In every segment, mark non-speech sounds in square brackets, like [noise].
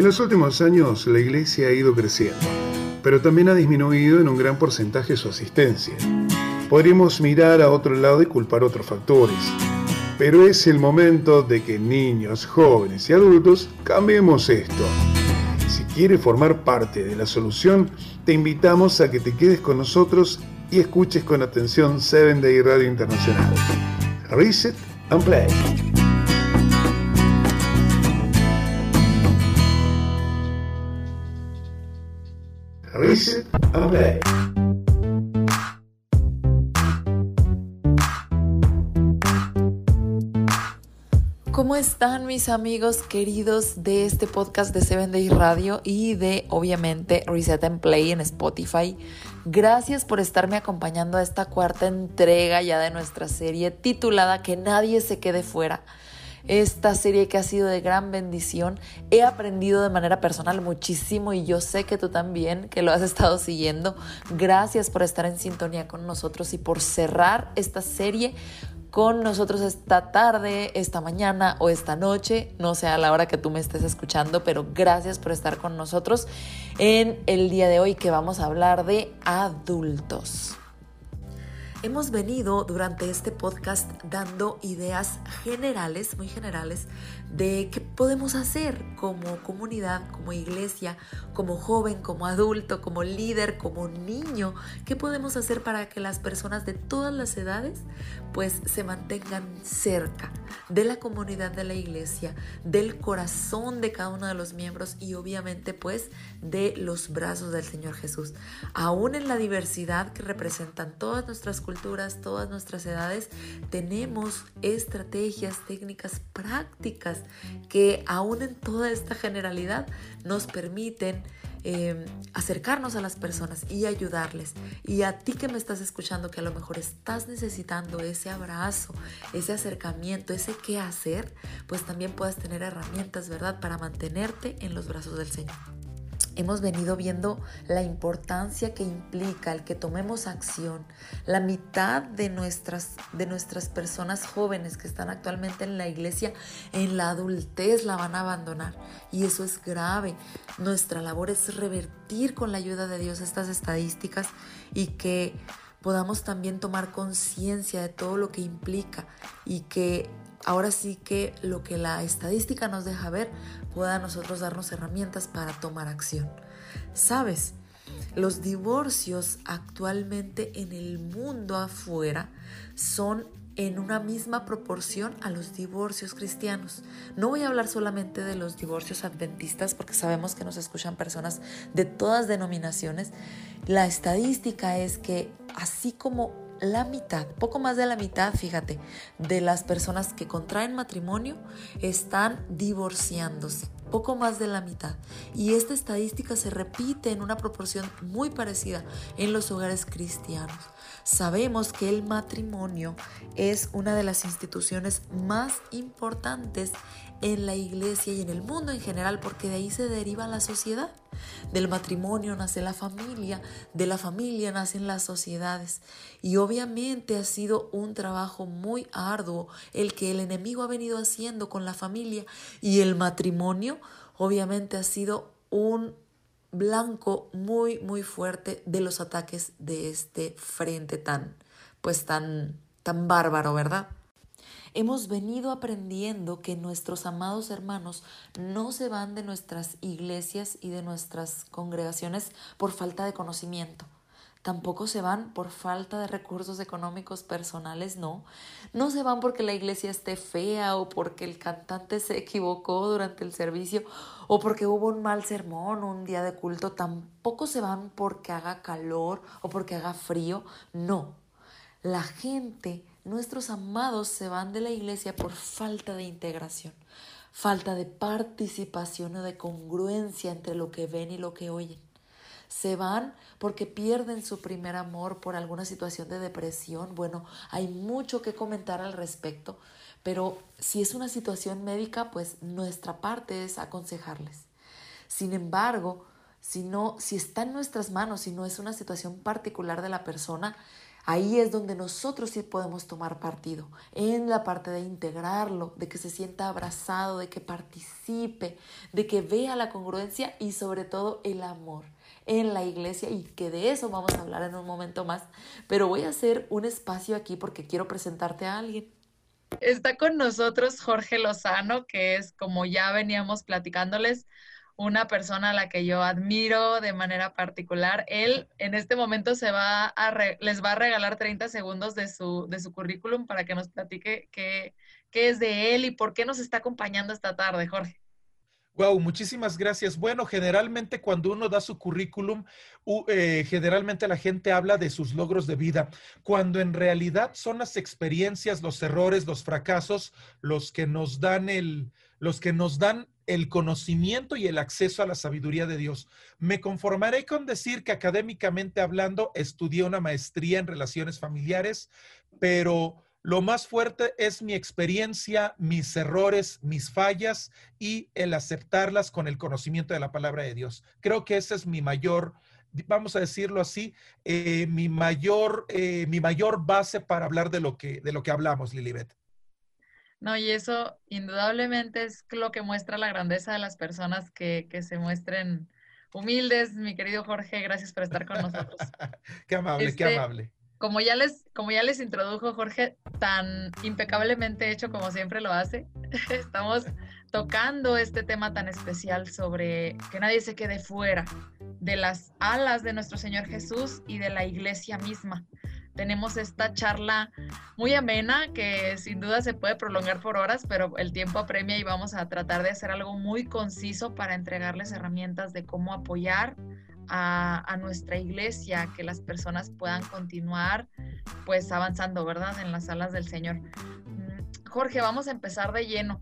En los últimos años la iglesia ha ido creciendo, pero también ha disminuido en un gran porcentaje su asistencia. Podríamos mirar a otro lado y culpar otros factores, pero es el momento de que niños, jóvenes y adultos cambiemos esto. Si quieres formar parte de la solución, te invitamos a que te quedes con nosotros y escuches con atención 7 Day Radio Internacional. Reset and Play. Reset and Play. ¿Cómo están mis amigos queridos de este podcast de Seven Days Radio y de obviamente Reset and Play en Spotify? Gracias por estarme acompañando a esta cuarta entrega ya de nuestra serie titulada Que nadie se quede fuera. Esta serie que ha sido de gran bendición. He aprendido de manera personal muchísimo y yo sé que tú también, que lo has estado siguiendo. Gracias por estar en sintonía con nosotros y por cerrar esta serie con nosotros esta tarde, esta mañana o esta noche, no sé a la hora que tú me estés escuchando, pero gracias por estar con nosotros en el día de hoy que vamos a hablar de adultos. Hemos venido durante este podcast dando ideas generales, muy generales, de qué podemos hacer como comunidad, como iglesia, como joven, como adulto, como líder, como niño, qué podemos hacer para que las personas de todas las edades pues se mantengan cerca de la comunidad de la iglesia, del corazón de cada uno de los miembros y obviamente pues de los brazos del Señor Jesús. Aún en la diversidad que representan todas nuestras culturas, todas nuestras edades, tenemos estrategias, técnicas prácticas que aún en toda esta generalidad nos permiten eh, acercarnos a las personas y ayudarles. Y a ti que me estás escuchando, que a lo mejor estás necesitando ese abrazo, ese acercamiento, ese qué hacer, pues también puedas tener herramientas, ¿verdad?, para mantenerte en los brazos del Señor hemos venido viendo la importancia que implica el que tomemos acción. La mitad de nuestras, de nuestras personas jóvenes que están actualmente en la iglesia, en la adultez la van a abandonar. Y eso es grave. Nuestra labor es revertir con la ayuda de Dios estas estadísticas y que podamos también tomar conciencia de todo lo que implica y que ahora sí que lo que la estadística nos deja ver pueda nosotros darnos herramientas para tomar acción. ¿Sabes? Los divorcios actualmente en el mundo afuera son en una misma proporción a los divorcios cristianos. No voy a hablar solamente de los divorcios adventistas porque sabemos que nos escuchan personas de todas denominaciones. La estadística es que así como la mitad, poco más de la mitad, fíjate, de las personas que contraen matrimonio están divorciándose poco más de la mitad. Y esta estadística se repite en una proporción muy parecida en los hogares cristianos. Sabemos que el matrimonio es una de las instituciones más importantes en la iglesia y en el mundo en general porque de ahí se deriva la sociedad. Del matrimonio nace la familia, de la familia nacen las sociedades. Y obviamente ha sido un trabajo muy arduo el que el enemigo ha venido haciendo con la familia y el matrimonio obviamente ha sido un blanco muy muy fuerte de los ataques de este frente tan pues tan tan bárbaro, ¿verdad? Hemos venido aprendiendo que nuestros amados hermanos no se van de nuestras iglesias y de nuestras congregaciones por falta de conocimiento. Tampoco se van por falta de recursos económicos personales, no. No se van porque la iglesia esté fea o porque el cantante se equivocó durante el servicio o porque hubo un mal sermón, un día de culto. Tampoco se van porque haga calor o porque haga frío, no. La gente nuestros amados se van de la iglesia por falta de integración, falta de participación o de congruencia entre lo que ven y lo que oyen. Se van porque pierden su primer amor por alguna situación de depresión. Bueno, hay mucho que comentar al respecto, pero si es una situación médica, pues nuestra parte es aconsejarles. Sin embargo, si no, si está en nuestras manos, si no es una situación particular de la persona, Ahí es donde nosotros sí podemos tomar partido, en la parte de integrarlo, de que se sienta abrazado, de que participe, de que vea la congruencia y sobre todo el amor en la iglesia y que de eso vamos a hablar en un momento más. Pero voy a hacer un espacio aquí porque quiero presentarte a alguien. Está con nosotros Jorge Lozano, que es, como ya veníamos platicándoles, una persona a la que yo admiro de manera particular. Él en este momento se va a les va a regalar 30 segundos de su, de su currículum para que nos platique qué, qué es de él y por qué nos está acompañando esta tarde, Jorge. Wow, muchísimas gracias. Bueno, generalmente cuando uno da su currículum, eh, generalmente la gente habla de sus logros de vida, cuando en realidad son las experiencias, los errores, los fracasos, los que nos dan el, los que nos dan el conocimiento y el acceso a la sabiduría de Dios. Me conformaré con decir que académicamente hablando estudié una maestría en relaciones familiares, pero lo más fuerte es mi experiencia, mis errores, mis fallas y el aceptarlas con el conocimiento de la palabra de Dios. Creo que ese es mi mayor, vamos a decirlo así, eh, mi mayor, eh, mi mayor base para hablar de lo que, de lo que hablamos, Lilibet. No, y eso indudablemente es lo que muestra la grandeza de las personas que, se muestren humildes. Mi querido Jorge, gracias por estar con nosotros. [laughs] qué amable, qué este, amable. Como ya, les, como ya les introdujo Jorge, tan impecablemente hecho como siempre lo hace, [laughs] estamos tocando este tema tan especial sobre que nadie se quede fuera de las alas de nuestro Señor Jesús y de la iglesia misma tenemos esta charla muy amena que sin duda se puede prolongar por horas, pero el tiempo apremia y vamos a tratar de hacer algo muy conciso para entregarles herramientas de cómo apoyar a, nuestra iglesia, que las personas puedan continuar pues avanzando, ¿verdad? En las alas del Señor. Mm, Jorge, vamos a empezar de lleno.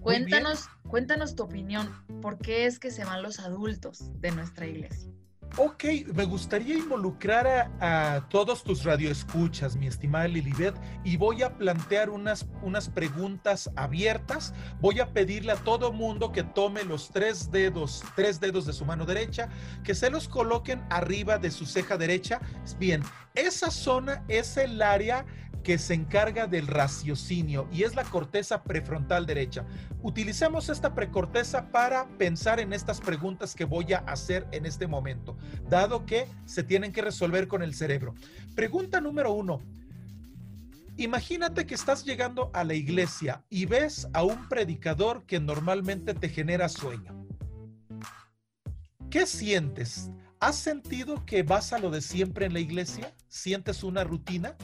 Cuéntanos, cuéntanos tu opinión. ¿Por qué es que se van los adultos de nuestra iglesia? Ok, me gustaría involucrar a, todos tus radioescuchas, mi estimada Lilibet, y voy a plantear unas, unas preguntas abiertas. Voy a pedirle a todo mundo que tome los tres dedos, tres dedos de su mano derecha, que se los coloquen arriba de su ceja derecha. Bien, esa zona es el área que se encarga del raciocinio y es la corteza prefrontal derecha. Utilicemos esta precorteza para pensar en estas preguntas que voy a hacer en este momento, dado que se tienen que resolver con el cerebro. Pregunta número uno. Imagínate que estás llegando a la iglesia y ves a un predicador que normalmente te genera sueño. ¿Qué sientes? ¿Has sentido que vas a lo de siempre en la iglesia? ¿Sientes una rutina?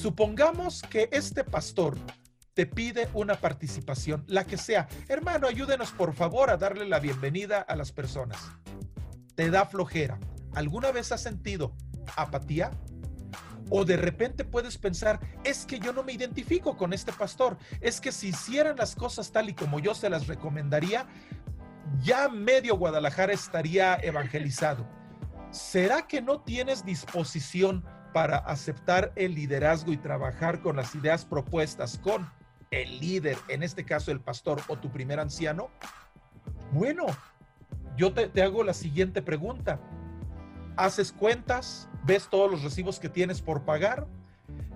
Supongamos que este pastor te pide una participación, la que sea. Hermano, ayúdenos por favor a darle la bienvenida a las personas. Te da flojera. ¿Alguna vez has sentido apatía? O de repente puedes pensar, es que yo no me identifico con este pastor, es que si hicieran las cosas tal y como yo se las recomendaría, ya medio Guadalajara estaría evangelizado. ¿Será que no tienes disposición para aceptar el liderazgo y trabajar con las ideas propuestas con el líder, en este caso el pastor o tu primer anciano? Bueno, yo te, hago la siguiente pregunta. ¿Haces cuentas? ¿Ves todos los recibos que tienes por pagar?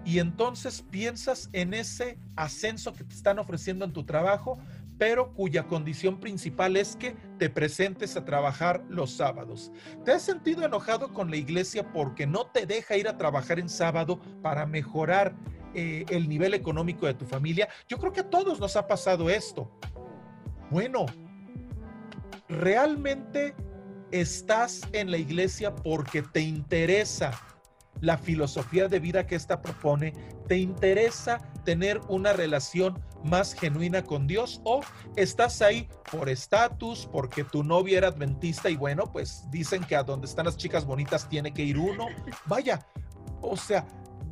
Y entonces piensas en ese ascenso que te están ofreciendo en tu trabajo, pero cuya condición principal es que te presentes a trabajar los sábados. ¿Te has sentido enojado con la iglesia porque no te deja ir a trabajar en sábado para mejorar eh, el nivel económico de tu familia? Yo creo que a todos nos ha pasado esto. Bueno, realmente estás en la iglesia porque te interesa la filosofía de vida que ésta propone, te interesa tener una relación más genuina con Dios o estás ahí por estatus, porque tu novia era adventista y bueno, pues dicen que a donde están las chicas bonitas tiene que ir uno. Vaya, o sea,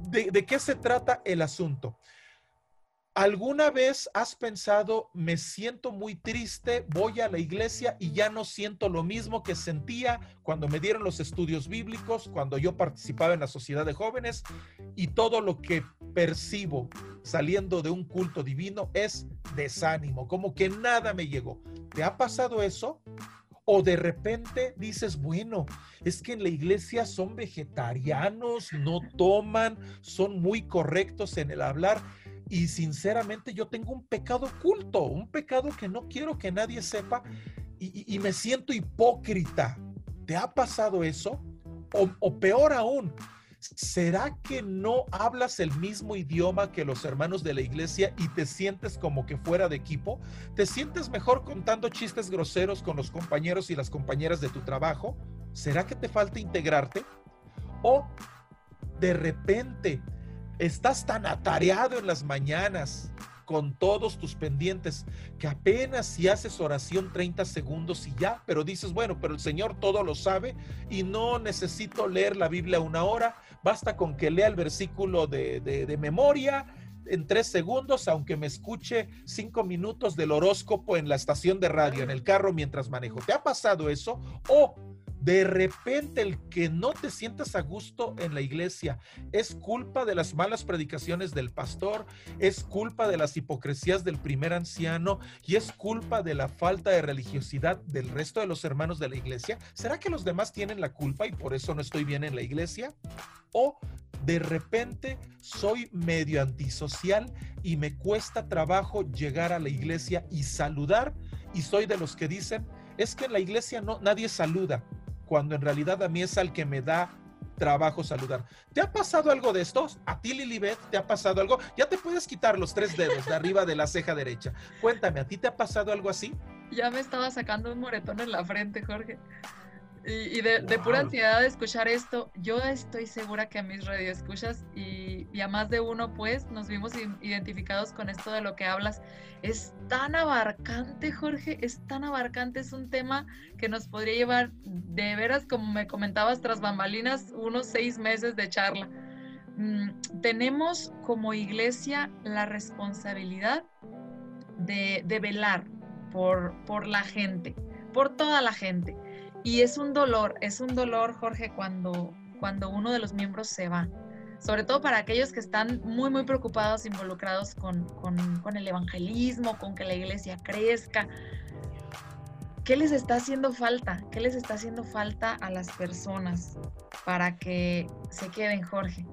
¿de, de qué se trata el asunto? ¿Alguna vez has pensado, me siento muy triste, voy a la iglesia y ya no siento lo mismo que sentía cuando me dieron los estudios bíblicos, cuando yo participaba en la sociedad de jóvenes y todo lo que percibo saliendo de un culto divino es desánimo, como que nada me llegó? ¿Te ha pasado eso? O de repente dices, bueno, es que en la iglesia son vegetarianos, no toman, son muy correctos en el hablar. Y sinceramente yo tengo un pecado oculto, un pecado que no quiero que nadie sepa y, me siento hipócrita. ¿Te ha pasado eso? O, o peor aún, ¿será que no hablas el mismo idioma que los hermanos de la iglesia y te sientes como que fuera de equipo? ¿Te sientes mejor contando chistes groseros con los compañeros y las compañeras de tu trabajo? ¿Será que te falta integrarte? ¿O de repente estás tan atareado en las mañanas con todos tus pendientes, que apenas si haces oración 30 segundos y ya, pero dices, bueno, pero el Señor todo lo sabe y no necesito leer la Biblia una hora, basta con que lea el versículo de, de, memoria en tres segundos, aunque me escuche cinco minutos del horóscopo en la estación de radio, en el carro mientras manejo. ¿Te ha pasado eso? O de repente el que no te sientas a gusto en la iglesia es culpa de las malas predicaciones del pastor, es culpa de las hipocresías del primer anciano y es culpa de la falta de religiosidad del resto de los hermanos de la iglesia. ¿Será que los demás tienen la culpa y por eso no estoy bien en la iglesia? ¿O de repente soy medio antisocial y me cuesta trabajo llegar a la iglesia y saludar y soy de los que dicen, es que en la iglesia no nadie saluda cuando en realidad a mí es al que me da trabajo saludar. ¿Te ha pasado algo de estos? ¿A ti, Lilibet, te ha pasado algo? Ya te puedes quitar los tres dedos de arriba de la ceja derecha. Cuéntame, ¿a ti te ha pasado algo así? Ya me estaba sacando un moretón en la frente, Jorge. Y, de, pura ansiedad de escuchar esto, yo estoy segura que a mis radioescuchas y, y a más de uno, pues, nos vimos identificados con esto de lo que hablas. Es tan abarcante, Jorge, es tan abarcante, es un tema que nos podría llevar, de veras, como me comentabas, tras bambalinas, unos seis meses de charla. Mm, tenemos como iglesia la responsabilidad de, de velar por, por la gente, por toda la gente y es un dolor, es un dolor, Jorge, cuando, cuando uno de los miembros se va. Sobre todo para aquellos que están muy, muy preocupados, involucrados con, con, el evangelismo, con que la iglesia crezca. ¿Qué les está haciendo falta? ¿Qué les está haciendo falta a las personas para que se queden, Jorge?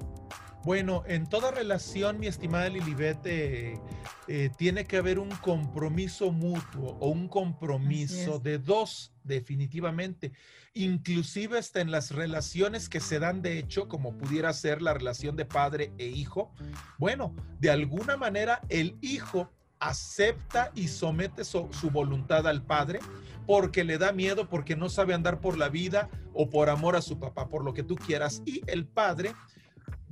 Bueno, en toda relación, mi estimada Lilibet, eh, eh, tiene que haber un compromiso mutuo o un compromiso de dos, definitivamente. Inclusive hasta en las relaciones que se dan de hecho, como pudiera ser la relación de padre e hijo. Bueno, de alguna manera el hijo acepta y somete su, su, voluntad al padre porque le da miedo, porque no sabe andar por la vida o por amor a su papá, por lo que tú quieras. Y el padre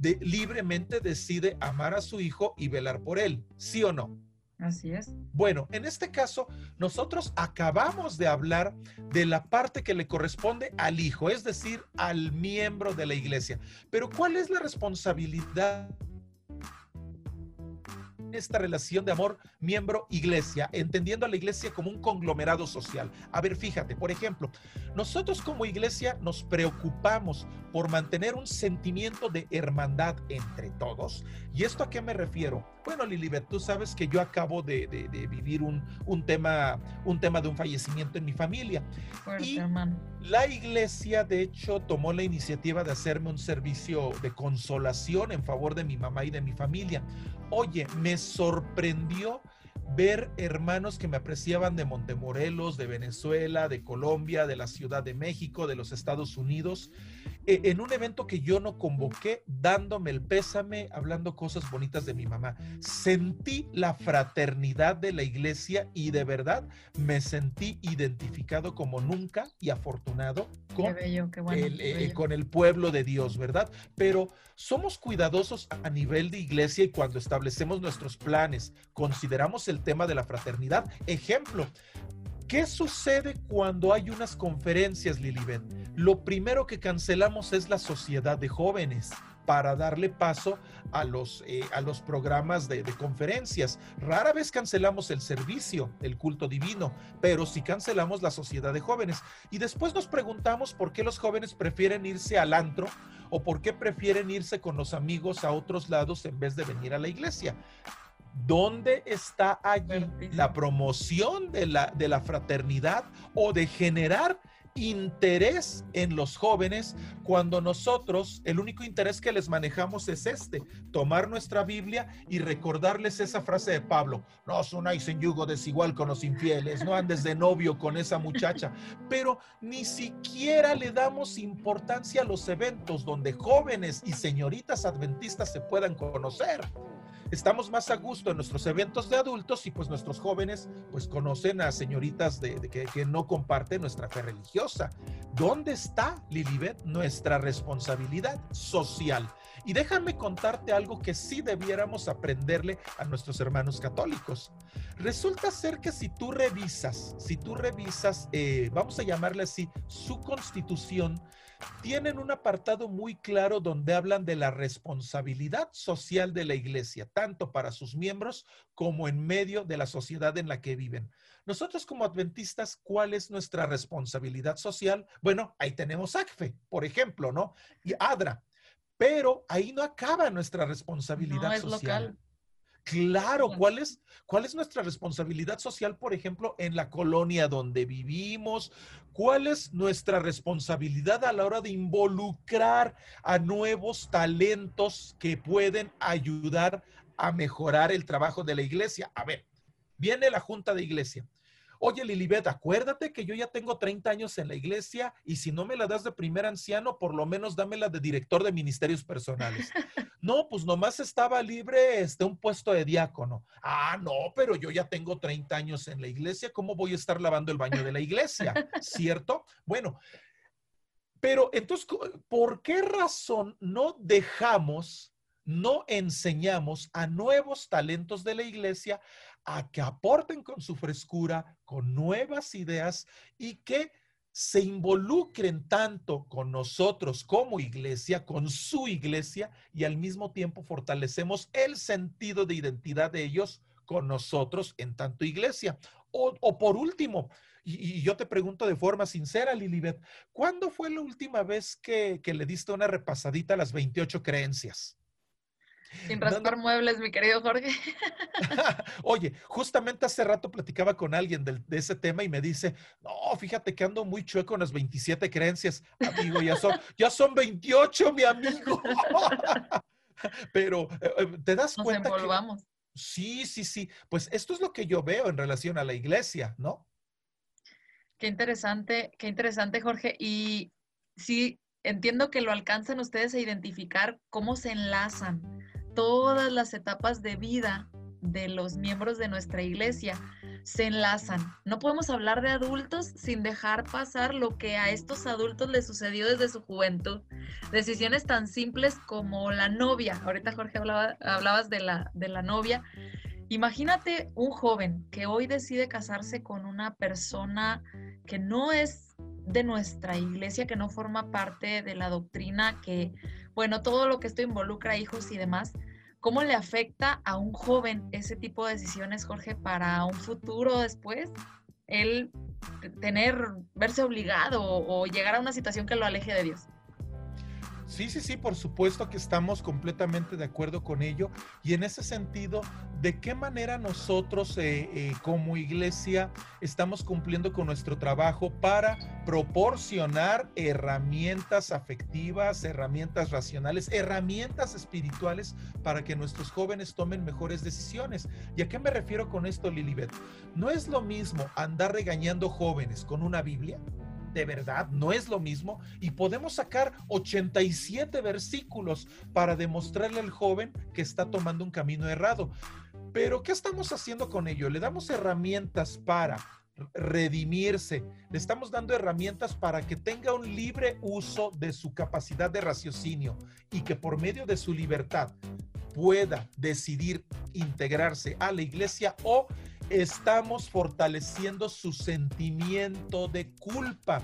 libremente decide amar a su hijo y velar por él, ¿sí o no? Así es. Bueno, en este caso, nosotros acabamos de hablar de la parte que le corresponde al hijo, es decir, al miembro de la iglesia. Pero ¿cuál es la responsabilidad esta relación de amor miembro-iglesia, entendiendo a la iglesia como un conglomerado social. A ver, fíjate, por ejemplo, nosotros como iglesia nos preocupamos por mantener un sentimiento de hermandad entre todos. ¿Y esto a qué me refiero? Bueno, Lilibet, tú sabes que yo acabo de, vivir un, tema, un tema de un fallecimiento en mi familia. y la iglesia, de hecho, tomó la iniciativa de hacerme un servicio de consolación en favor de mi mamá y de mi familia. Oye, me sorprendió ver hermanos que me apreciaban de Montemorelos, de Venezuela, de Colombia, de la Ciudad de México, de los Estados Unidos, en un evento que yo no convoqué, dándome el pésame, hablando cosas bonitas de mi mamá. Sentí la fraternidad de la iglesia y de verdad me sentí identificado como nunca y afortunado con, el, eh, con el pueblo de Dios, ¿verdad? Pero somos cuidadosos a nivel de iglesia y cuando establecemos nuestros planes, consideramos el tema de la fraternidad. Ejemplo, ¿Qué sucede cuando hay unas conferencias, Lilibet? Lo primero que cancelamos es la sociedad de jóvenes para darle paso a los, eh, a los programas de, de, conferencias. Rara vez cancelamos el servicio, el culto divino, pero sí cancelamos la sociedad de jóvenes. Y después nos preguntamos por qué los jóvenes prefieren irse al antro o por qué prefieren irse con los amigos a otros lados en vez de venir a la iglesia ¿Dónde está allí la promoción de la, de la fraternidad o de generar interés en los jóvenes cuando nosotros el único interés que les manejamos es este, tomar nuestra Biblia y recordarles esa frase de Pablo, no os unáis en yugo desigual con los infieles, no andes de novio con esa muchacha, pero ni siquiera le damos importancia a los eventos donde jóvenes y señoritas adventistas se puedan conocer estamos más a gusto en nuestros eventos de adultos y pues nuestros jóvenes pues conocen a señoritas de, que, que, no comparten nuestra fe religiosa. ¿Dónde está, Lilibet, nuestra responsabilidad social? Y déjame contarte algo que sí debiéramos aprenderle a nuestros hermanos católicos. Resulta ser que si tú revisas, si tú revisas, eh, vamos a llamarle así, su constitución, tienen un apartado muy claro donde hablan de la responsabilidad social de la iglesia, tanto para sus miembros como en medio de la sociedad en la que viven. Nosotros como adventistas, ¿cuál es nuestra responsabilidad social? Bueno, ahí tenemos ACFE, por ejemplo, ¿no? Y ADRA. Pero ahí no acaba nuestra responsabilidad social. Claro, ¿cuál es, ¿cuál es nuestra responsabilidad social, por ejemplo, en la colonia donde vivimos? ¿Cuál es nuestra responsabilidad a la hora de involucrar a nuevos talentos que pueden ayudar a mejorar el trabajo de la iglesia? A ver, viene la junta de iglesia. Oye, Lilibet, acuérdate que yo ya tengo 30 años en la iglesia y si no me la das de primer anciano, por lo menos dámela de director de ministerios personales. [laughs] No, pues nomás estaba libre este, un puesto de diácono. Ah, no, pero yo ya tengo 30 años en la iglesia, ¿cómo voy a estar lavando el baño de la iglesia? [laughs] ¿Cierto? Bueno, pero entonces, ¿por qué razón no dejamos, no enseñamos a nuevos talentos de la iglesia a que aporten con su frescura, con nuevas ideas y que se involucren tanto con nosotros como iglesia, con su iglesia, y al mismo tiempo fortalecemos el sentido de identidad de ellos con nosotros en tanto iglesia. O, por último, y, yo te pregunto de forma sincera, Lilibet, ¿cuándo fue la última vez que, que le diste una repasadita a las 28 creencias? Sin raspar muebles, mi querido Jorge. [laughs] Oye, justamente hace rato platicaba con alguien de, ese tema y me dice, no, fíjate que ando muy chueco con las 27 creencias. Amigo, ya son, ya son 28, mi amigo. [laughs] Pero eh, eh, te das Nos cuenta envolvamos. Sí, sí, sí. Pues esto es lo que yo veo en relación a la iglesia, ¿no? Qué interesante, qué interesante, Jorge. Y sí, entiendo que lo alcanzan ustedes a identificar cómo se enlazan todas las etapas de vida de los miembros de nuestra iglesia se enlazan. No podemos hablar de adultos sin dejar pasar lo que a estos adultos les sucedió desde su juventud. Decisiones tan simples como la novia. Ahorita Jorge hablaba, hablabas de la, de la novia. Imagínate un joven que hoy decide casarse con una persona que no es de nuestra iglesia, que no forma parte de la doctrina, que, bueno, todo lo que esto involucra hijos y demás. ¿Cómo le afecta a un joven ese tipo de decisiones, Jorge, para un futuro después? Él tener, verse obligado o, llegar a una situación que lo aleje de Dios. Sí, sí, sí, por supuesto que estamos completamente de acuerdo con ello. Y en ese sentido, ¿de qué manera nosotros eh, eh, como iglesia estamos cumpliendo con nuestro trabajo para proporcionar herramientas afectivas, herramientas racionales, herramientas espirituales para que nuestros jóvenes tomen mejores decisiones? ¿Y a qué me refiero con esto, Lilibet? No es lo mismo andar regañando jóvenes con una Biblia de verdad no es lo mismo y podemos sacar 87 versículos para demostrarle al joven que está tomando un camino errado. Pero ¿qué estamos haciendo con ello? Le damos herramientas para redimirse, le estamos dando herramientas para que tenga un libre uso de su capacidad de raciocinio y que por medio de su libertad pueda decidir integrarse a la iglesia o estamos fortaleciendo su sentimiento de culpa.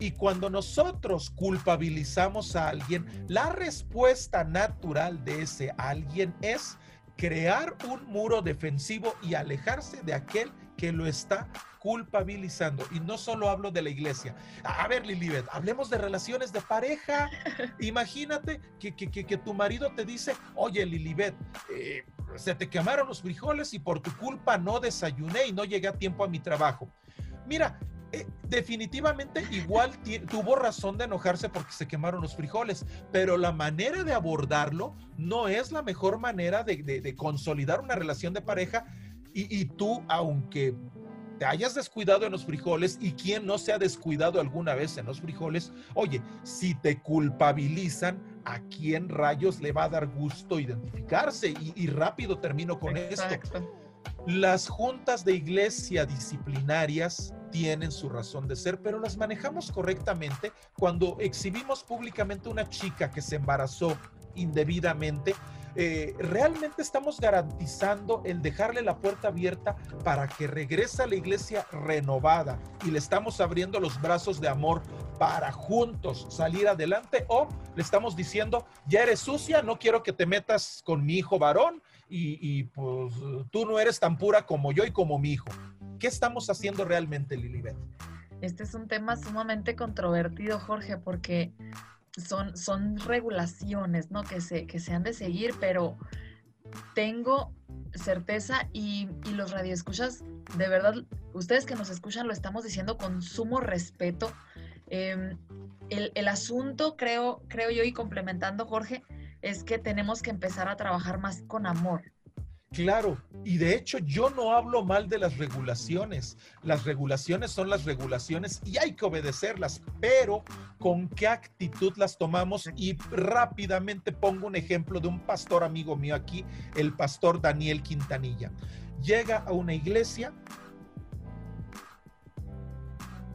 Y cuando nosotros culpabilizamos a alguien, la respuesta natural de ese alguien es crear un muro defensivo y alejarse de aquel que lo está culpabilizando. Y no solo hablo de la iglesia. A ver, Lilibet, hablemos de relaciones de pareja. [laughs] Imagínate que, que, tu marido te dice, oye, Lilibet, eh, se te quemaron los frijoles y por tu culpa no desayuné y no llegué a tiempo a mi trabajo. Mira, eh, definitivamente igual tuvo razón de enojarse porque se quemaron los frijoles, pero la manera de abordarlo no es la mejor manera de, consolidar una relación de pareja y, y, tú, aunque te hayas descuidado en los frijoles y quien no se ha descuidado alguna vez en los frijoles, oye, si te culpabilizan, ¿a quién rayos le va a dar gusto identificarse? Y, rápido termino con esto. Las juntas de iglesia disciplinarias tienen su razón de ser, pero las manejamos correctamente cuando exhibimos públicamente una chica que se embarazó indebidamente. Eh, realmente estamos garantizando el dejarle la puerta abierta para que regrese a la iglesia renovada y le estamos abriendo los brazos de amor para juntos salir adelante o le estamos diciendo, ya eres sucia, no quiero que te metas con mi hijo varón y, pues tú no eres tan pura como yo y como mi hijo. ¿Qué estamos haciendo realmente, Lilibet? Este es un tema sumamente controvertido, Jorge, porque son, son regulaciones, ¿no? Que se, que se han de seguir, pero tengo certeza y, y los radioescuchas, de verdad, ustedes que nos escuchan lo estamos diciendo con sumo respeto. Em, el, el, asunto, creo, creo yo, y complementando, Jorge, es que tenemos que empezar a trabajar más con amor. Claro, y de hecho yo no hablo mal de las regulaciones. Las regulaciones son las regulaciones y hay que obedecerlas, pero con qué actitud las tomamos. Y rápidamente pongo un ejemplo de un pastor amigo mío aquí, el pastor Daniel Quintanilla. Llega a una iglesia,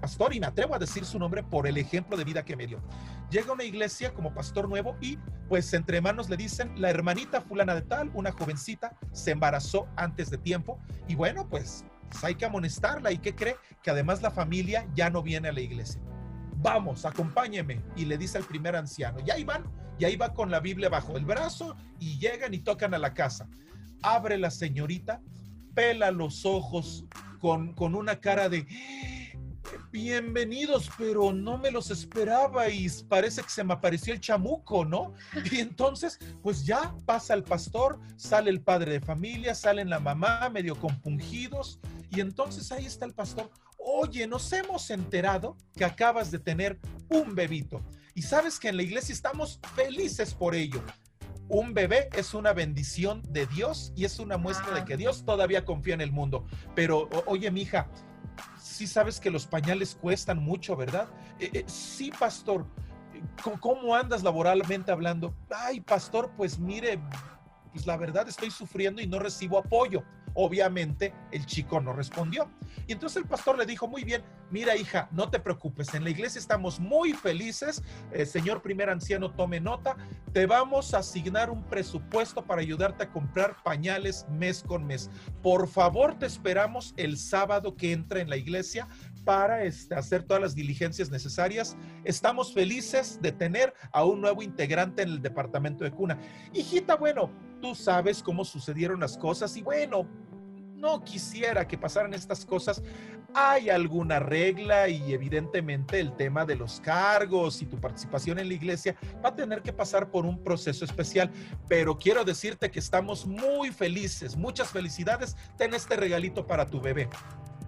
pastor, y me atrevo a decir su nombre por el ejemplo de vida que me dio. Llega a una iglesia como pastor nuevo y pues entre manos le dicen, la hermanita fulana de tal, una jovencita, se embarazó antes de tiempo y bueno, pues, pues hay que amonestarla y ¿qué cree? Que además la familia ya no viene a la iglesia. Vamos, acompáñeme. Y le dice al primer anciano, y ahí van, y ahí va con la Biblia bajo el brazo y llegan y tocan a la casa. Abre la señorita, pela los ojos con, con una cara de bienvenidos, pero no me los esperaba y parece que se me apareció el chamuco, ¿no? Y [laughs] entonces, pues ya pasa el pastor, sale el padre de familia, salen la mamá, medio compungidos, y entonces ahí está el pastor. Oye, nos hemos enterado que acabas de tener un bebito. Y sabes que en la iglesia estamos felices por ello. Un bebé es una bendición de Dios y es una muestra de que Dios todavía confía en el mundo. Pero, oye, mija, sí sabes que los pañales cuestan mucho, ¿verdad? Eh, eh, sí, pastor. ¿Cómo andas laboralmente hablando? Ay, pastor, pues mire, pues la verdad estoy sufriendo y no recibo apoyo. Obviamente el chico no respondió. Y entonces el pastor le dijo, muy bien, mira hija, no te preocupes, en la iglesia estamos muy felices, el señor primer anciano tome nota, te vamos a asignar un presupuesto para ayudarte a comprar pañales mes con mes. Por favor, te esperamos el sábado que entra en la iglesia para este, hacer todas las diligencias necesarias. Estamos felices de tener a un nuevo integrante en el departamento de cuna. Hijita, bueno, tú sabes cómo sucedieron las cosas y bueno, no quisiera que pasaran estas cosas. Hay alguna regla y evidentemente el tema de los cargos y tu participación en la iglesia va a tener que pasar por un proceso especial, pero quiero decirte que estamos muy felices, muchas felicidades, ten este regalito para tu bebé.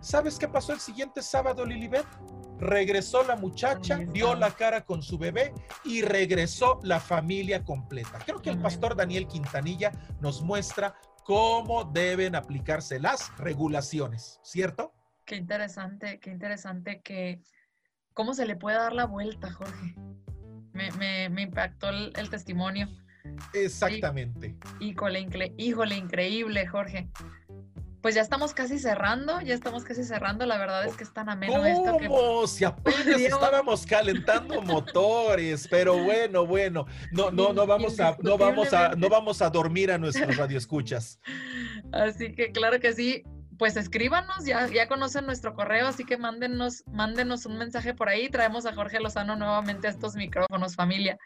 ¿Sabes qué pasó el siguiente sábado, Lilibet? Regresó la muchacha, dio la cara con su bebé y regresó la familia completa. Creo que el pastor Daniel Quintanilla nos muestra cómo deben aplicarse las regulaciones, ¿cierto? Qué interesante, qué interesante que cómo se le puede dar la vuelta, Jorge. Me, impactó el, testimonio. Exactamente. híjole, híjole, increíble, Jorge pues ya estamos casi cerrando, ya estamos casi cerrando. La verdad es que es tan ameno esto que. Si [laughs] apenas estábamos calentando motores, pero bueno, bueno, no, no, no vamos a, no vamos a, no vamos a dormir a nuestros radioescuchas. Así que claro que sí. Pues escríbanos, ya, ya conocen nuestro correo, así que mándenos, mándenos un mensaje por ahí. Traemos a Jorge Lozano nuevamente a estos micrófonos, familia.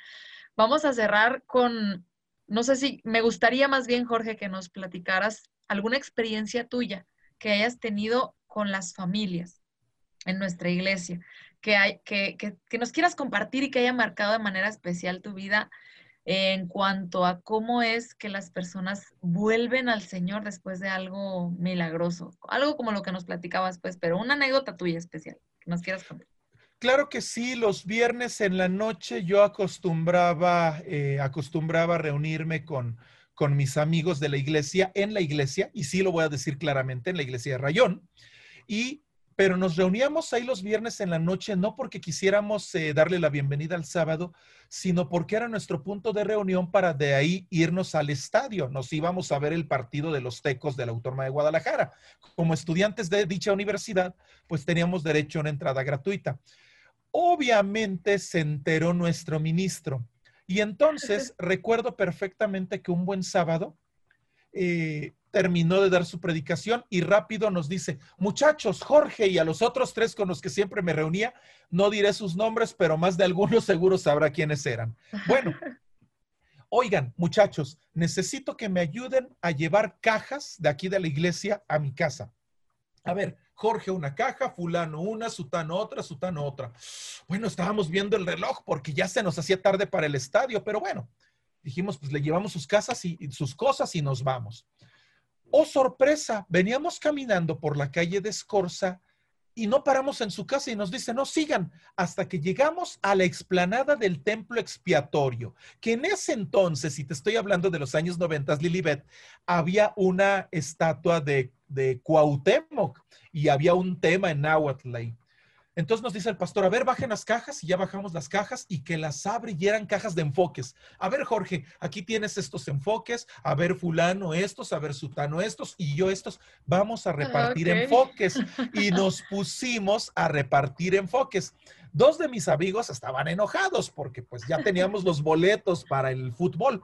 Vamos a cerrar con, no sé si, me gustaría más bien, Jorge, que nos platicaras alguna experiencia tuya que hayas tenido con las familias en nuestra iglesia, que, hay, que, que, nos quieras compartir y que haya marcado de manera especial tu vida. en cuanto a cómo es que las personas vuelven al Señor después de algo milagroso, algo como lo que nos platicabas, pues, pero una anécdota tuya especial que nos quieras contar. Claro que sí, los viernes en la noche yo acostumbraba, eh, acostumbraba reunirme con, con mis amigos de la iglesia, en la iglesia, y sí lo voy a decir claramente, en la iglesia de Rayón. Y pero nos reuníamos ahí los viernes en la noche no porque quisiéramos eh, darle la bienvenida al sábado, sino porque era nuestro punto de reunión para de ahí irnos al estadio. Nos íbamos a ver el partido de los Tecos de la Autónoma de Guadalajara. Como estudiantes de dicha universidad, pues teníamos derecho a una entrada gratuita. Obviamente se enteró nuestro ministro. Y entonces [laughs] recuerdo perfectamente que un buen sábado, eh, terminó de dar su predicación y rápido nos dice, muchachos, Jorge y a los otros tres con los que siempre me reunía, no diré sus nombres, pero más de algunos [laughs] seguro sabrá quiénes eran. Bueno, oigan, muchachos, necesito que me ayuden a llevar cajas de aquí de la iglesia a mi casa. A ver, Jorge una caja, fulano una, sutano otra, sutano otra. Bueno, estábamos viendo el reloj porque ya se nos hacía tarde para el estadio, pero bueno, dijimos, pues le llevamos sus casas y sus cosas y nos vamos. Oh, sorpresa, veníamos caminando por la calle de Escorza y no paramos en su casa y nos dice, no sigan, hasta que llegamos a la explanada del templo expiatorio, que en ese entonces, y te estoy hablando de los años 90, Lilibet, había una estatua de, de Cuauhtémoc y había un tema en Náhuatl entonces nos dice el pastor, a ver, bajen las cajas y ya bajamos las cajas y que las abre y eran cajas de enfoques. A ver, Jorge, aquí tienes estos enfoques, a ver, fulano estos, a ver, sutano estos y yo estos. Vamos a repartir enfoques. Y [laughs] nos pusimos a repartir enfoques. Dos de mis amigos estaban enojados porque pues ya teníamos los boletos para el fútbol.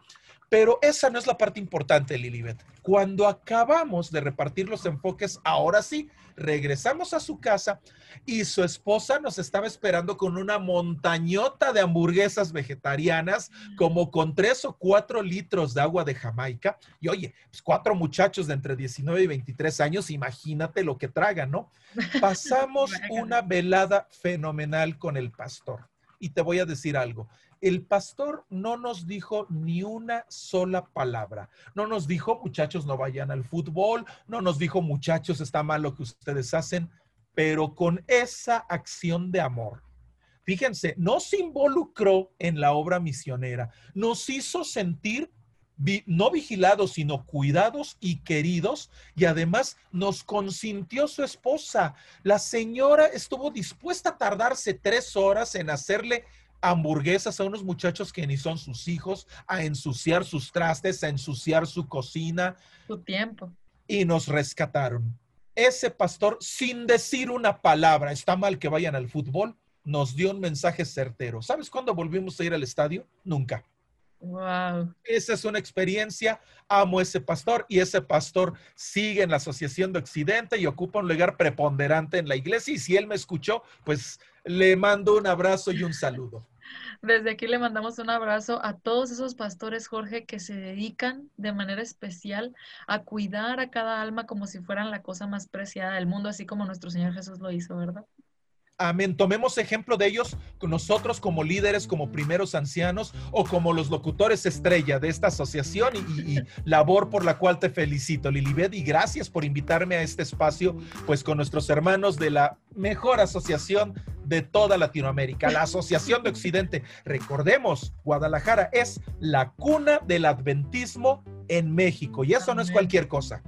Pero esa no es la parte importante, Lilibet. Cuando acabamos de repartir los enfoques, ahora sí, regresamos a su casa y su esposa nos estaba esperando con una montañota de hamburguesas vegetarianas, como con tres o cuatro litros de agua de Jamaica. Y oye, pues cuatro muchachos de entre 19 y 23 años, imagínate lo que tragan, ¿no? [laughs] Pasamos una velada fenomenal con el pastor. Y te voy a decir algo, el pastor no nos dijo ni una sola palabra. No nos dijo, muchachos, no vayan al fútbol. No nos dijo, muchachos, está mal lo que ustedes hacen. Pero con esa acción de amor, fíjense, nos involucró en la obra misionera. Nos hizo sentir no vigilados, sino cuidados y queridos, y además nos consintió su esposa. La señora estuvo dispuesta a tardarse tres horas en hacerle hamburguesas a unos muchachos que ni son sus hijos, a ensuciar sus trastes, a ensuciar su cocina. Su tiempo. Y nos rescataron. Ese pastor, sin decir una palabra, está mal que vayan al fútbol, nos dio un mensaje certero. ¿Sabes cuándo volvimos a ir al estadio? Nunca. Wow. Esa es una experiencia. Amo ese pastor y ese pastor sigue en la Asociación de Occidente y ocupa un lugar preponderante en la iglesia. Y si él me escuchó, pues le mando un abrazo y un saludo. Desde aquí le mandamos un abrazo a todos esos pastores, Jorge, que se dedican de manera especial a cuidar a cada alma como si fueran la cosa más preciada del mundo, así como nuestro Señor Jesús lo hizo, ¿verdad? Amén. Tomemos ejemplo de ellos nosotros como líderes, como primeros ancianos o como los locutores estrella de esta asociación y, labor por la cual te felicito, Lilibet, y gracias por invitarme a este espacio, pues con nuestros hermanos de la mejor asociación de toda Latinoamérica, la Asociación de Occidente. Recordemos, Guadalajara es la cuna del adventismo en México y eso no es cualquier cosa.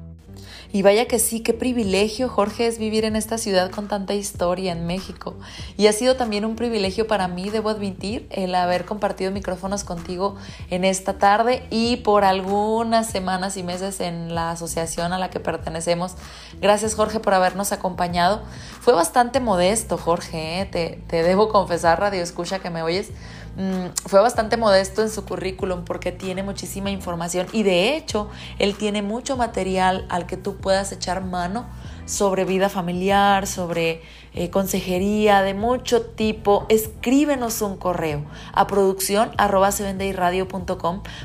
Y vaya que sí, qué privilegio, Jorge, es vivir en esta ciudad con tanta historia en México. Y ha sido también un privilegio para mí, debo admitir, el haber compartido micrófonos contigo en esta tarde y por algunas semanas y meses en la asociación a la que pertenecemos. Gracias, Jorge, por habernos acompañado. Fue bastante modesto, Jorge, ¿eh? te, te debo confesar, Radio Escucha, que me oyes Mm, fue bastante modesto en su currículum porque tiene muchísima información y de hecho él tiene mucho material al que tú puedas echar mano sobre vida familiar, sobre eh, consejería de mucho tipo, escríbenos un correo a producción arroba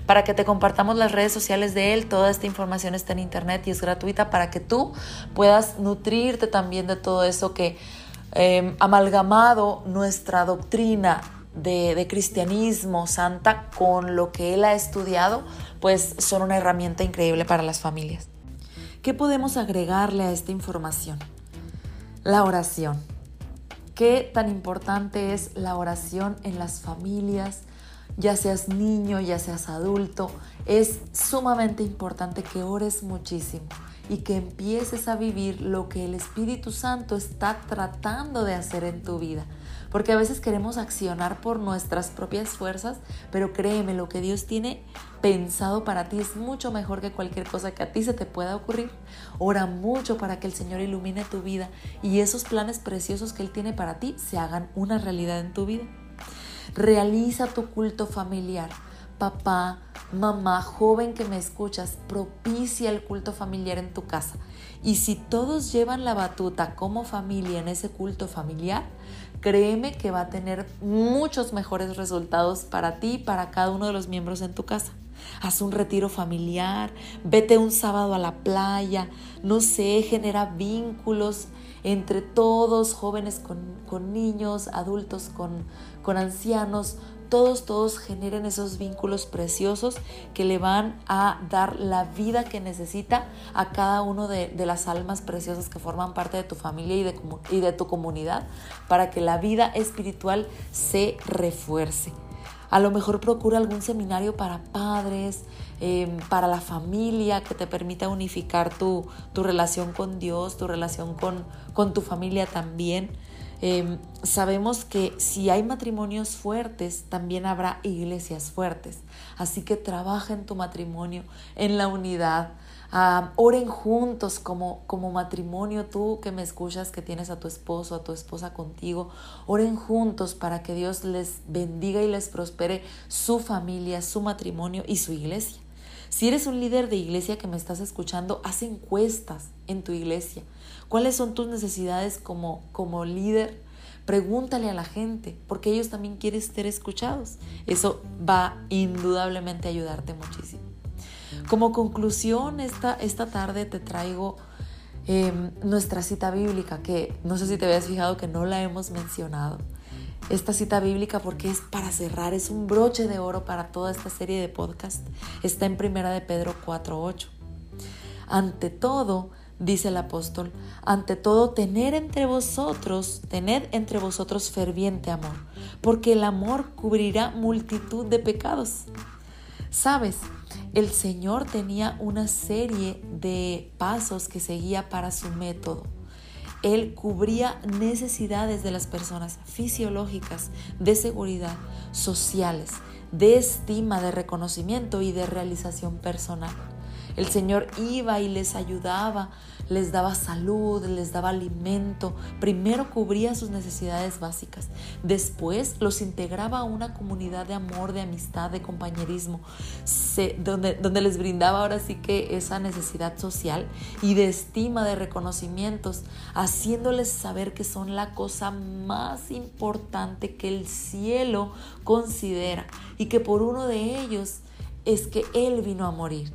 para que te compartamos las redes sociales de él. Toda esta información está en internet y es gratuita para que tú puedas nutrirte también de todo eso que eh, amalgamado nuestra doctrina de, cristianismo, santa, con lo que él ha estudiado, pues son una herramienta increíble para las familias. ¿Qué podemos agregarle a esta información? La oración. ¿Qué tan importante es la oración en las familias? Ya seas niño, ya seas adulto, es sumamente importante que ores muchísimo y que empieces a vivir lo que el Espíritu Santo está tratando de hacer en tu vida. Porque a veces queremos accionar por nuestras propias fuerzas, pero créeme, lo que Dios tiene pensado para ti es mucho mejor que cualquier cosa que a ti se te pueda ocurrir. Ora mucho para que el Señor ilumine tu vida y esos planes preciosos que Él tiene para ti se hagan una realidad en tu vida. Realiza tu culto familiar papá, mamá, joven que me escuchas, propicia el culto familiar en tu casa. Y si todos llevan la batuta como familia en ese culto familiar, créeme que va a tener muchos mejores resultados para ti y para cada uno de los miembros en tu casa. Haz un retiro familiar, vete un sábado a la playa, no sé, genera vínculos entre todos, jóvenes con, niños, adultos con, con ancianos, todos, todos generen esos vínculos preciosos que le van a dar la vida que necesita a cada uno de, las almas preciosas que forman parte de tu familia y de, y de tu comunidad para que la vida espiritual se refuerce. A lo mejor procura algún seminario para padres, em, para la familia, que te permita unificar tu, tu relación con Dios, tu relación con, con tu familia también. Em, sabemos que si hay matrimonios fuertes, también habrá iglesias fuertes. Así que trabaja en tu matrimonio, en la unidad. oren juntos como, como matrimonio, tú que me escuchas, que tienes a tu esposo, a tu esposa contigo, oren juntos para que Dios les bendiga y les prospere su familia, su matrimonio y su iglesia. Si eres un líder de iglesia que me estás escuchando, haz encuestas en tu iglesia. ¿Cuáles son tus necesidades como, como líder? Pregúntale a la gente, porque ellos también quieren ser escuchados. Eso va indudablemente a ayudarte muchísimo. Como conclusión, esta, esta tarde te traigo em, nuestra cita bíblica, que no sé si te habías fijado que no la hemos mencionado. Esta cita bíblica porque es para cerrar, es un broche de oro para toda esta serie de podcast. Está en Primera de Pedro 4.8. Ante todo, dice el apóstol, ante todo tener entre vosotros, tened entre vosotros ferviente amor, porque el amor cubrirá multitud de pecados. Sabes, el Señor tenía una serie de pasos que seguía para su método. Él cubría necesidades de las personas fisiológicas, de seguridad, sociales, de estima, de reconocimiento y de realización personal. El Señor iba y les ayudaba, les daba salud, les daba alimento. Primero cubría sus necesidades básicas. Después los integraba a una comunidad de amor, de amistad, de compañerismo, donde, donde les brindaba ahora sí que esa necesidad social y de estima, de reconocimientos, haciéndoles saber que son la cosa más importante que el cielo considera y que por uno de ellos es que Él vino a morir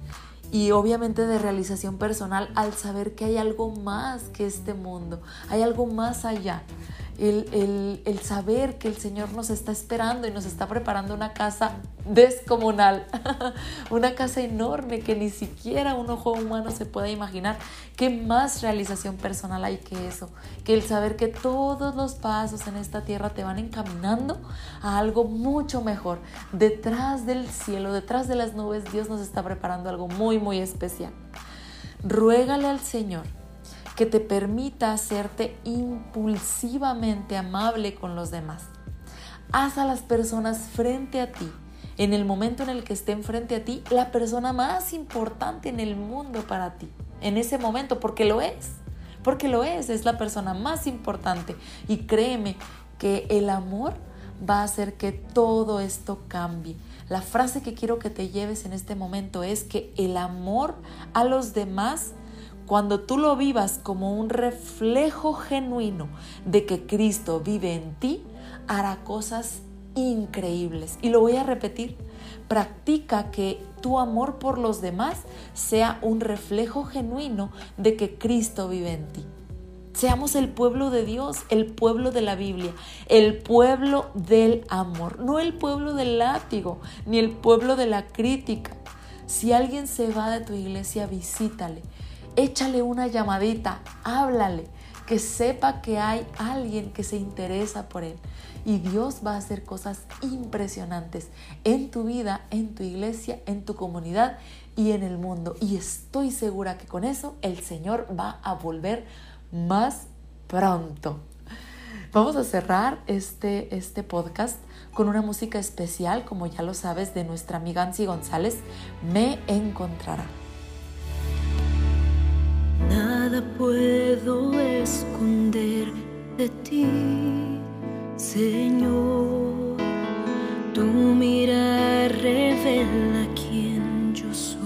y obviamente de realización personal al saber que hay algo más que este mundo, hay algo más allá el, saber que el Señor nos está esperando y nos está preparando una casa descomunal, [laughs] una casa enorme que ni siquiera un ojo humano se puede imaginar. ¿Qué más realización personal hay que eso? Que el saber que todos los pasos en esta tierra te van encaminando a algo mucho mejor. Detrás del cielo, detrás de las nubes, Dios nos está preparando algo muy, muy especial. Ruégale al Señor que te permita hacerte impulsivamente amable con los demás. Haz a las personas frente a ti, en el momento en el que estén frente a ti, la persona más importante en el mundo para ti, en ese momento, porque lo es, porque lo es, es la persona más importante. Y créeme que el amor va a hacer que todo esto cambie. La frase que quiero que te lleves en este momento es que el amor a los demás cuando tú lo vivas como un reflejo genuino de que Cristo vive en ti, hará cosas increíbles. Y lo voy a repetir, practica que tu amor por los demás sea un reflejo genuino de que Cristo vive en ti. Seamos el pueblo de Dios, el pueblo de la Biblia, el pueblo del amor, no el pueblo del látigo, ni el pueblo de la crítica. Si alguien se va de tu iglesia, visítale, échale una llamadita, háblale, que sepa que hay alguien que se interesa por él. Y Dios va a hacer cosas impresionantes en tu vida, en tu iglesia, en tu comunidad y en el mundo. Y estoy segura que con eso el Señor va a volver más pronto. Vamos a cerrar este, este podcast con una música especial, como ya lo sabes, de nuestra amiga Ansi González, Me Encontrará. Nada puedo esconder de ti, Señor. Tu mirar revela quién yo soy.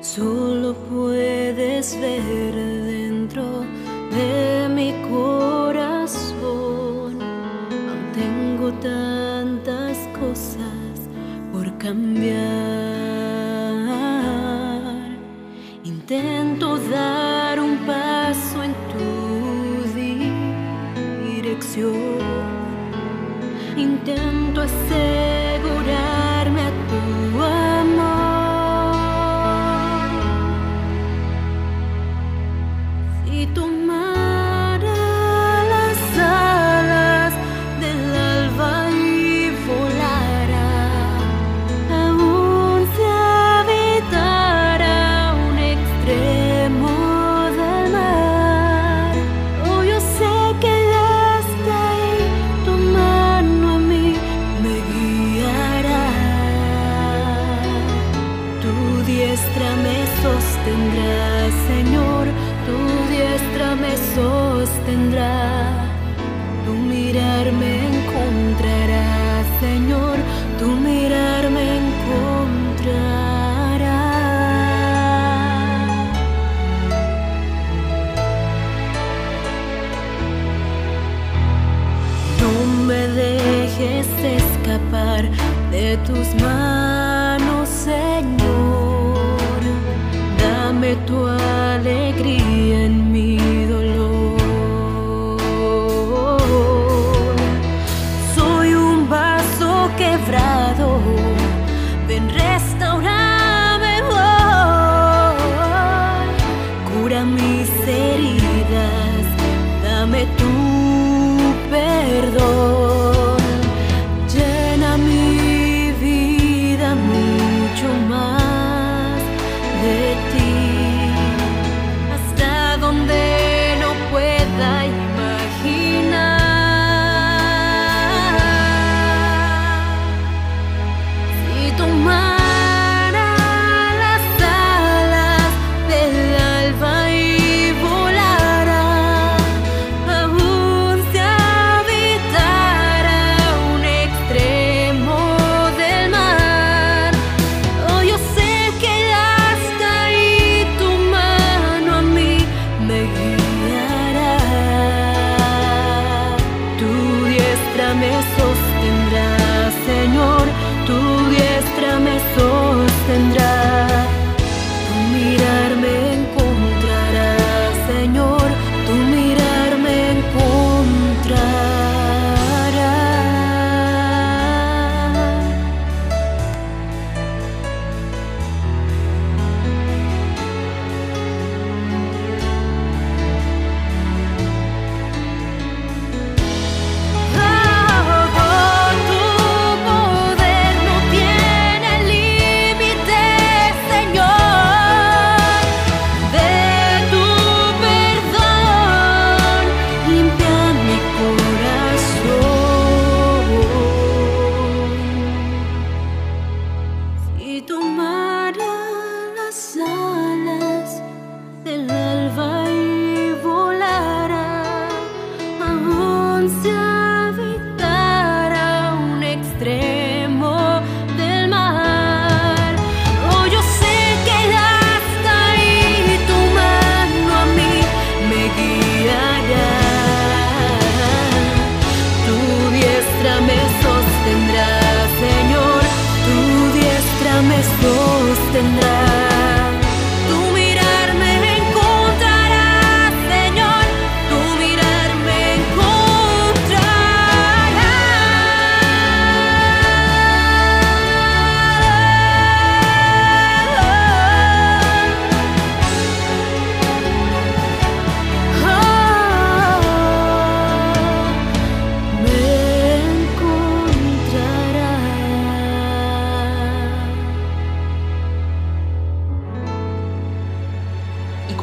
Solo puedes ver dentro de mi corazón. Aún tengo tantas cosas por cambiar. Dar un paso en tu dirección. Intento asegurarme a tu amor. Si tomara Dame tu perdón.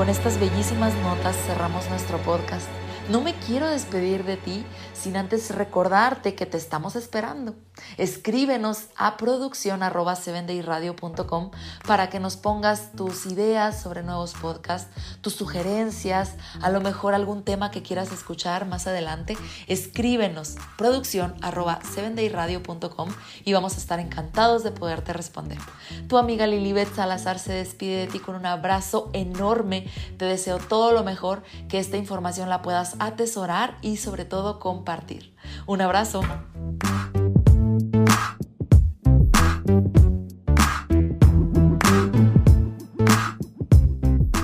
Con estas bellísimas notas cerramos nuestro podcast. No me quiero despedir de ti sin antes recordarte que te estamos esperando. Escríbenos a producción para que nos pongas tus ideas sobre nuevos podcasts, tus sugerencias, a lo mejor algún tema que quieras escuchar más adelante. Escríbenos producción y vamos a estar encantados de poderte responder. Tu amiga Lilibet Salazar se despide de ti con un abrazo enorme. Te deseo todo lo mejor, que esta información la puedas atesorar y sobre todo compartir. Un abrazo.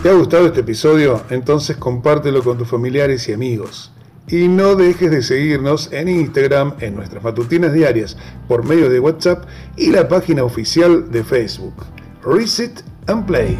¿Te ha gustado este episodio? Entonces compártelo con tus familiares y amigos. Y no dejes de seguirnos en Instagram, en nuestras matutinas diarias, por medio de WhatsApp y la página oficial de Facebook. Reset and Play.